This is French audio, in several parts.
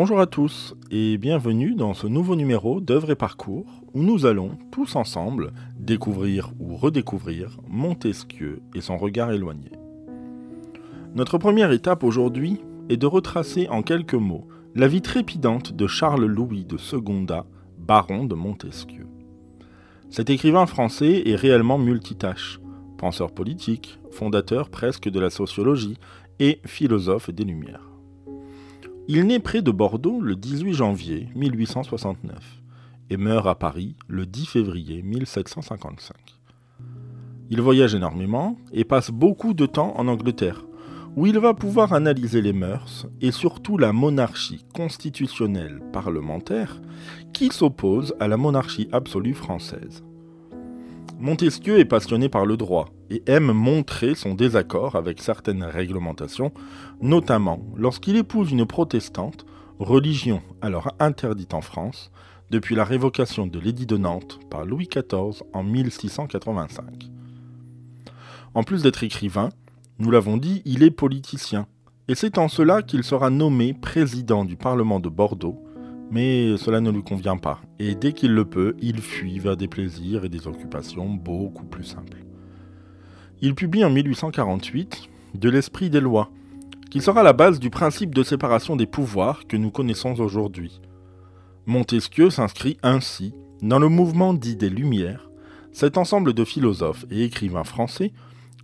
Bonjour à tous et bienvenue dans ce nouveau numéro d'œuvres et parcours où nous allons tous ensemble découvrir ou redécouvrir Montesquieu et son regard éloigné. Notre première étape aujourd'hui est de retracer en quelques mots la vie trépidante de Charles Louis de Secondat, baron de Montesquieu. Cet écrivain français est réellement multitâche, penseur politique, fondateur presque de la sociologie et philosophe des Lumières. Il naît près de Bordeaux le 18 janvier 1869 et meurt à Paris le 10 février 1755. Il voyage énormément et passe beaucoup de temps en Angleterre, où il va pouvoir analyser les mœurs et surtout la monarchie constitutionnelle parlementaire qui s'oppose à la monarchie absolue française. Montesquieu est passionné par le droit et aime montrer son désaccord avec certaines réglementations, notamment lorsqu'il épouse une protestante, religion alors interdite en France, depuis la révocation de l'édit de Nantes par Louis XIV en 1685. En plus d'être écrivain, nous l'avons dit, il est politicien, et c'est en cela qu'il sera nommé président du Parlement de Bordeaux mais cela ne lui convient pas, et dès qu'il le peut, il fuit vers des plaisirs et des occupations beaucoup plus simples. Il publie en 1848 De l'esprit des lois, qui sera la base du principe de séparation des pouvoirs que nous connaissons aujourd'hui. Montesquieu s'inscrit ainsi dans le mouvement dit des Lumières, cet ensemble de philosophes et écrivains français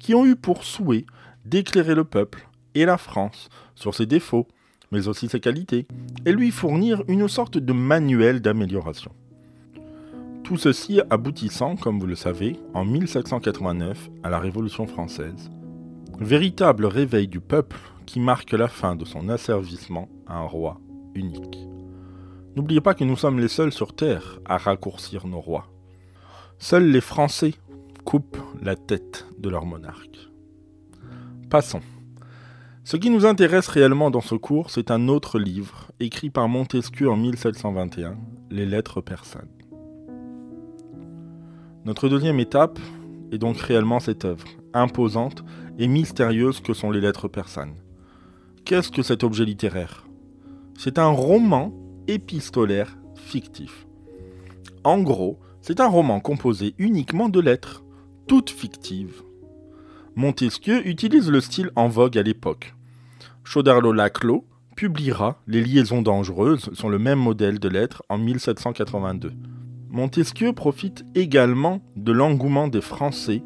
qui ont eu pour souhait d'éclairer le peuple et la France sur ses défauts, mais aussi ses qualités, et lui fournir une sorte de manuel d'amélioration. Tout ceci aboutissant, comme vous le savez, en 1789 à la Révolution française, véritable réveil du peuple qui marque la fin de son asservissement à un roi unique. N'oubliez pas que nous sommes les seuls sur Terre à raccourcir nos rois. Seuls les Français coupent la tête de leur monarque. Passons. Ce qui nous intéresse réellement dans ce cours, c'est un autre livre, écrit par Montesquieu en 1721, Les Lettres persanes. Notre deuxième étape est donc réellement cette œuvre, imposante et mystérieuse que sont les Lettres persanes. Qu'est-ce que cet objet littéraire? C'est un roman épistolaire fictif. En gros, c'est un roman composé uniquement de lettres, toutes fictives. Montesquieu utilise le style en vogue à l'époque. Chodarlo-Laclos publiera Les liaisons dangereuses sur le même modèle de lettres en 1782. Montesquieu profite également de l'engouement des Français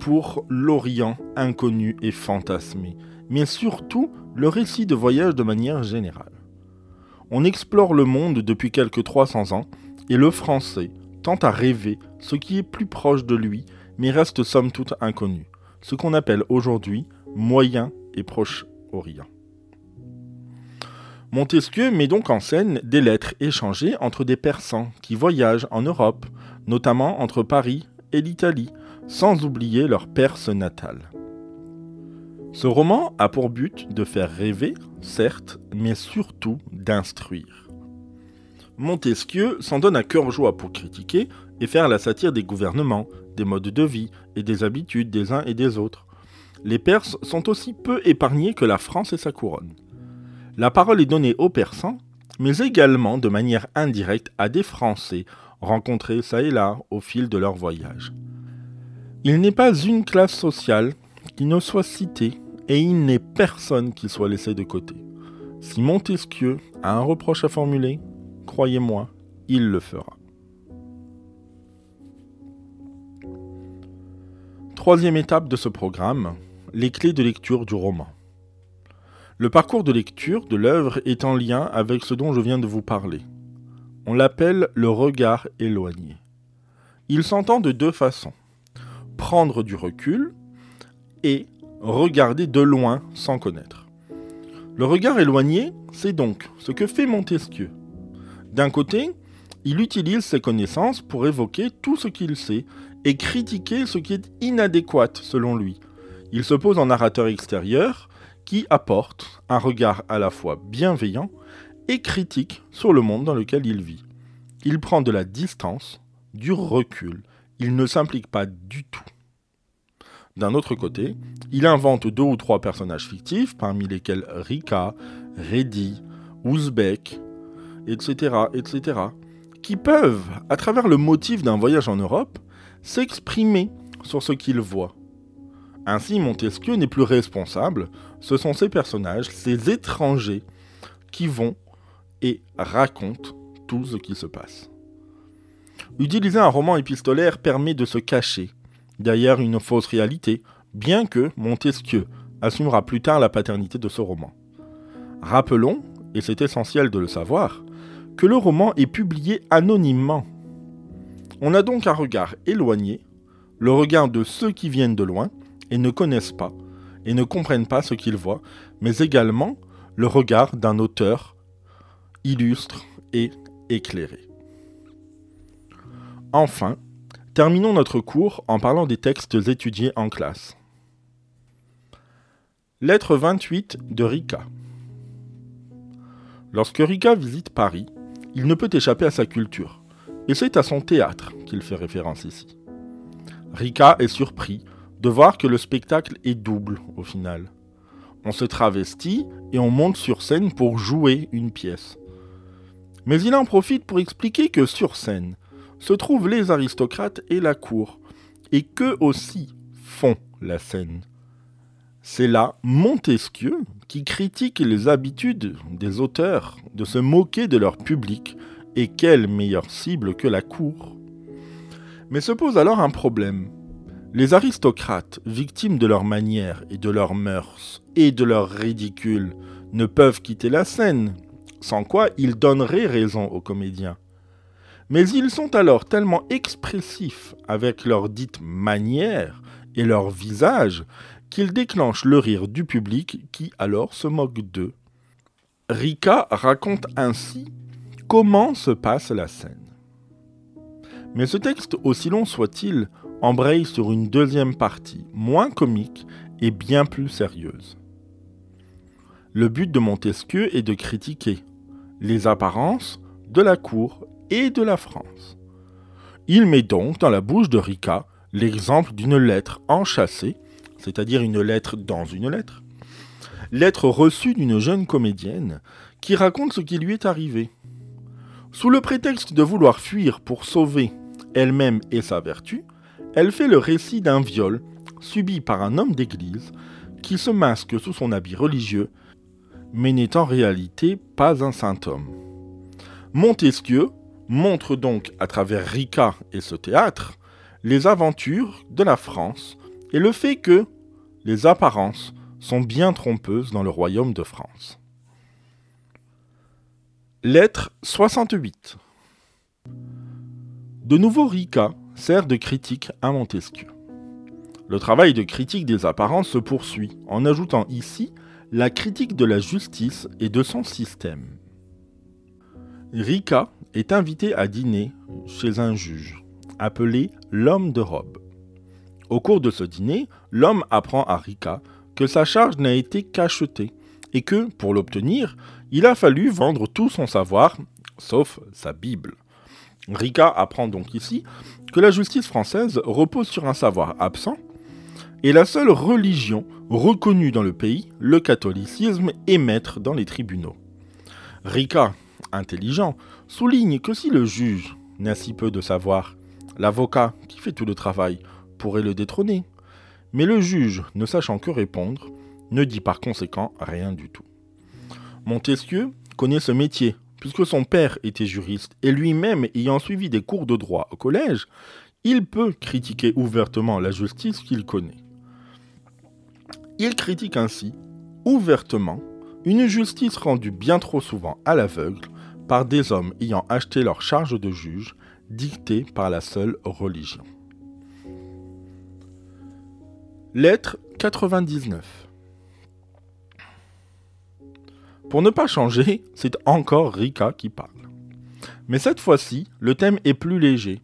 pour l'Orient inconnu et fantasmé, mais surtout le récit de voyage de manière générale. On explore le monde depuis quelques 300 ans et le français tente à rêver ce qui est plus proche de lui, mais reste somme toute inconnu ce qu'on appelle aujourd'hui Moyen et Proche-Orient. Montesquieu met donc en scène des lettres échangées entre des Persans qui voyagent en Europe, notamment entre Paris et l'Italie, sans oublier leur Perse natale. Ce roman a pour but de faire rêver, certes, mais surtout d'instruire. Montesquieu s'en donne à cœur joie pour critiquer et faire la satire des gouvernements, des modes de vie et des habitudes des uns et des autres. Les Perses sont aussi peu épargnés que la France et sa couronne. La parole est donnée aux Persans, mais également de manière indirecte à des Français rencontrés ça et là au fil de leur voyage. Il n'est pas une classe sociale qui ne soit citée et il n'est personne qui soit laissé de côté. Si Montesquieu a un reproche à formuler, croyez-moi, il le fera. Troisième étape de ce programme, les clés de lecture du roman. Le parcours de lecture de l'œuvre est en lien avec ce dont je viens de vous parler. On l'appelle le regard éloigné. Il s'entend de deux façons. Prendre du recul et regarder de loin sans connaître. Le regard éloigné, c'est donc ce que fait Montesquieu. D'un côté, il utilise ses connaissances pour évoquer tout ce qu'il sait et critiquer ce qui est inadéquat selon lui. Il se pose en narrateur extérieur qui apporte un regard à la fois bienveillant et critique sur le monde dans lequel il vit. Il prend de la distance, du recul, il ne s'implique pas du tout. D'un autre côté, il invente deux ou trois personnages fictifs, parmi lesquels Rika, Reddy ouzbeks, etc., etc., qui peuvent, à travers le motif d'un voyage en Europe, s'exprimer sur ce qu'ils voient. Ainsi, Montesquieu n'est plus responsable, ce sont ces personnages, ces étrangers, qui vont et racontent tout ce qui se passe. Utiliser un roman épistolaire permet de se cacher derrière une fausse réalité, bien que Montesquieu assumera plus tard la paternité de ce roman. Rappelons, et c'est essentiel de le savoir, que le roman est publié anonymement. On a donc un regard éloigné, le regard de ceux qui viennent de loin et ne connaissent pas et ne comprennent pas ce qu'ils voient, mais également le regard d'un auteur illustre et éclairé. Enfin, terminons notre cours en parlant des textes étudiés en classe. Lettre 28 de Rika. Lorsque Rika visite Paris, il ne peut échapper à sa culture, et c'est à son théâtre qu'il fait référence ici. Rika est surpris de voir que le spectacle est double au final. On se travestit et on monte sur scène pour jouer une pièce. Mais il en profite pour expliquer que sur scène, se trouvent les aristocrates et la cour, et qu'eux aussi font la scène. C'est là Montesquieu qui critique les habitudes des auteurs de se moquer de leur public, et quelle meilleure cible que la cour. Mais se pose alors un problème. Les aristocrates, victimes de leurs manières et de leurs mœurs et de leur ridicule, ne peuvent quitter la scène, sans quoi ils donneraient raison aux comédiens. Mais ils sont alors tellement expressifs avec leur dite manière et leur visage qu'ils déclenchent le rire du public qui alors se moque d'eux. Rika raconte ainsi comment se passe la scène. Mais ce texte, aussi long soit-il, embraye sur une deuxième partie, moins comique et bien plus sérieuse. Le but de Montesquieu est de critiquer les apparences de la cour et de la France. Il met donc dans la bouche de Rika l'exemple d'une lettre enchâssée, c'est-à-dire une lettre dans une lettre, lettre reçue d'une jeune comédienne qui raconte ce qui lui est arrivé. Sous le prétexte de vouloir fuir pour sauver elle-même et sa vertu, elle fait le récit d'un viol subi par un homme d'église qui se masque sous son habit religieux, mais n'est en réalité pas un saint homme. Montesquieu montre donc à travers Rika et ce théâtre les aventures de la France et le fait que les apparences sont bien trompeuses dans le royaume de France. Lettre 68 De nouveau Rika sert de critique à Montesquieu. Le travail de critique des apparences se poursuit en ajoutant ici la critique de la justice et de son système. Rika est invité à dîner chez un juge, appelé l'homme de robe. Au cours de ce dîner, l'homme apprend à Rika que sa charge n'a été qu'achetée et que, pour l'obtenir, il a fallu vendre tout son savoir, sauf sa Bible. Rika apprend donc ici que la justice française repose sur un savoir absent et la seule religion reconnue dans le pays, le catholicisme, est maître dans les tribunaux. Rika intelligent, souligne que si le juge n'a si peu de savoir, l'avocat, qui fait tout le travail, pourrait le détrôner. Mais le juge, ne sachant que répondre, ne dit par conséquent rien du tout. Montesquieu connaît ce métier, puisque son père était juriste, et lui-même ayant suivi des cours de droit au collège, il peut critiquer ouvertement la justice qu'il connaît. Il critique ainsi, ouvertement, une justice rendue bien trop souvent à l'aveugle par des hommes ayant acheté leur charge de juge, dictée par la seule religion. Lettre 99 Pour ne pas changer, c'est encore Rika qui parle. Mais cette fois-ci, le thème est plus léger.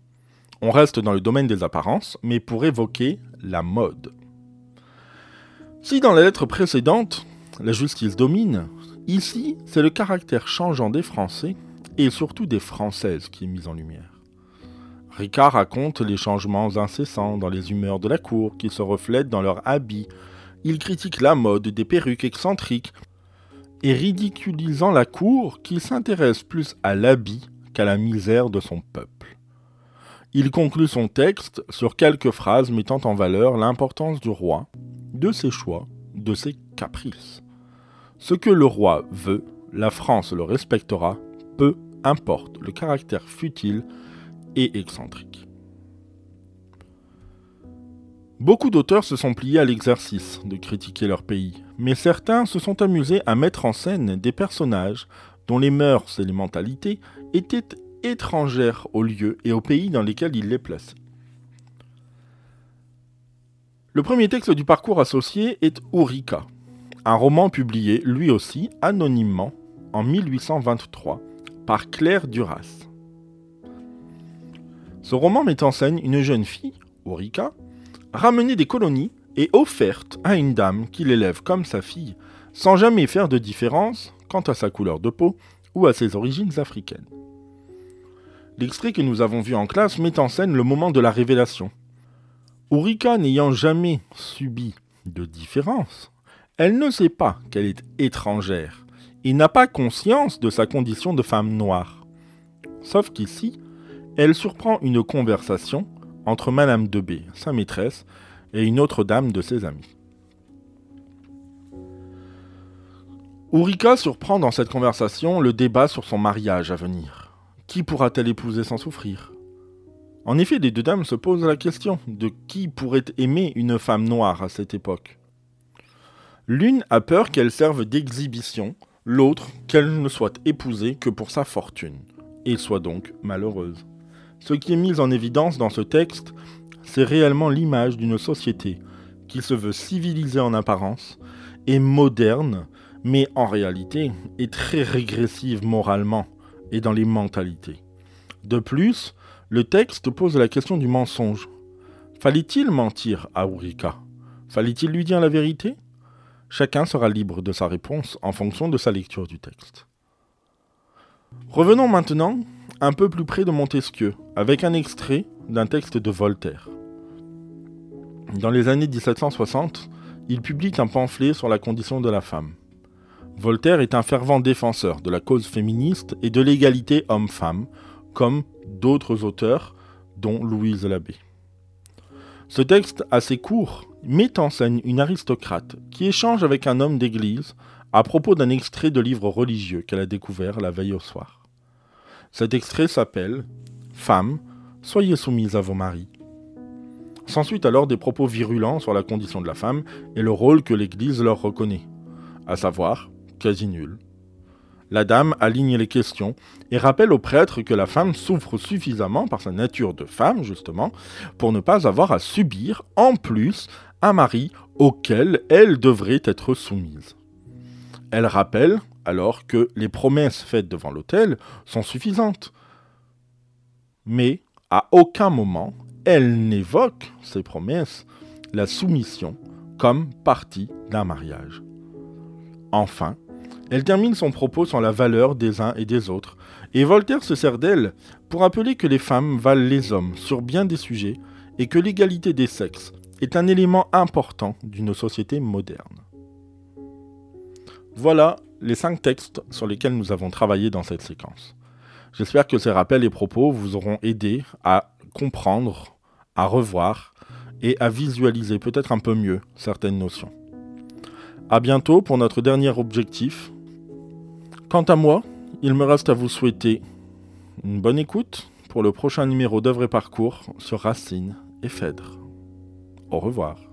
On reste dans le domaine des apparences, mais pour évoquer la mode. Si dans la lettre précédente, la justice domine, Ici, c'est le caractère changeant des Français et surtout des Françaises qui est mis en lumière. Ricard raconte les changements incessants dans les humeurs de la cour qui se reflètent dans leurs habits. Il critique la mode des perruques excentriques et ridiculisant la cour qui s'intéresse plus à l'habit qu'à la misère de son peuple. Il conclut son texte sur quelques phrases mettant en valeur l'importance du roi, de ses choix, de ses caprices. Ce que le roi veut, la France le respectera, peu importe le caractère futile excentrique. Beaucoup d'auteurs se sont pliés à l'exercice de critiquer leur pays, mais certains se sont amusés à mettre en scène des personnages dont les mœurs et les mentalités étaient étrangères au lieu et au pays dans lesquels ils les plaçaient. Le premier texte du parcours associé est Ourika, un roman publié lui aussi anonymement en 1823 par Claire Duras. Ce roman met en scène une jeune fille, Ourika, ramenée des colonies et offerte à une dame qui l'élève comme sa fille, sans jamais faire de différence quant à sa couleur de peau ou à ses origines africaines. L'extrait que nous avons vu en classe met en scène le moment de la révélation. Urika n'ayant jamais subi de différence, elle ne sait pas qu'elle est étrangère et n'a pas conscience de sa condition de femme noire. Sauf qu'ici, elle surprend une conversation entre Madame de B, sa maîtresse, et une autre dame de ses amis. Urika surprend dans cette conversation le débat sur son mariage à venir. Qui pourra-t-elle épouser sans souffrir? En effet, les deux dames se posent la question de qui pourrait aimer une femme noire à cette époque. L'une a peur qu'elle serve d'exhibition, l'autre qu'elle ne soit épousée que pour sa fortune, et soit donc malheureuse. Ce qui est mis en évidence dans ce texte, c'est réellement l'image d'une société qui se veut civilisée en apparence et moderne, mais en réalité est très régressive moralement et dans les mentalités. De plus, le texte pose la question du mensonge. Fallait-il mentir à Urika Fallait-il lui dire la vérité? Chacun sera libre de sa réponse en fonction de sa lecture du texte. Revenons maintenant un peu plus près de Montesquieu, avec un extrait d'un texte de Voltaire. Dans les années 1760, il publie un pamphlet sur la condition de la femme. Voltaire est un fervent défenseur de la cause féministe et de l'égalité homme-femme, comme d'autres auteurs, dont Louise Labbé. Ce texte assez court met en scène une aristocrate qui échange avec un homme d'église à propos d'un extrait de livre religieux qu'elle a découvert la veille au soir. Cet extrait s'appelle Femmes, soyez soumises à vos maris. S'ensuit alors des propos virulents sur la condition de la femme et le rôle que l'Église leur reconnaît, à savoir quasi nul. La dame aligne les questions et rappelle au prêtre que la femme souffre suffisamment par sa nature de femme, justement, pour ne pas avoir à subir, en plus, un mari auquel elle devrait être soumise. Elle rappelle alors que les promesses faites devant l'autel sont suffisantes. Mais à aucun moment elle n'évoque ces promesses, la soumission comme partie d'un mariage. Enfin, elle termine son propos sur la valeur des uns et des autres, et Voltaire se sert d'elle pour rappeler que les femmes valent les hommes sur bien des sujets et que l'égalité des sexes est un élément important d'une société moderne. Voilà les cinq textes sur lesquels nous avons travaillé dans cette séquence. J'espère que ces rappels et propos vous auront aidé à comprendre, à revoir et à visualiser peut-être un peu mieux certaines notions. A bientôt pour notre dernier objectif. Quant à moi, il me reste à vous souhaiter une bonne écoute pour le prochain numéro d'œuvre et parcours sur Racine et Phèdre. Au revoir.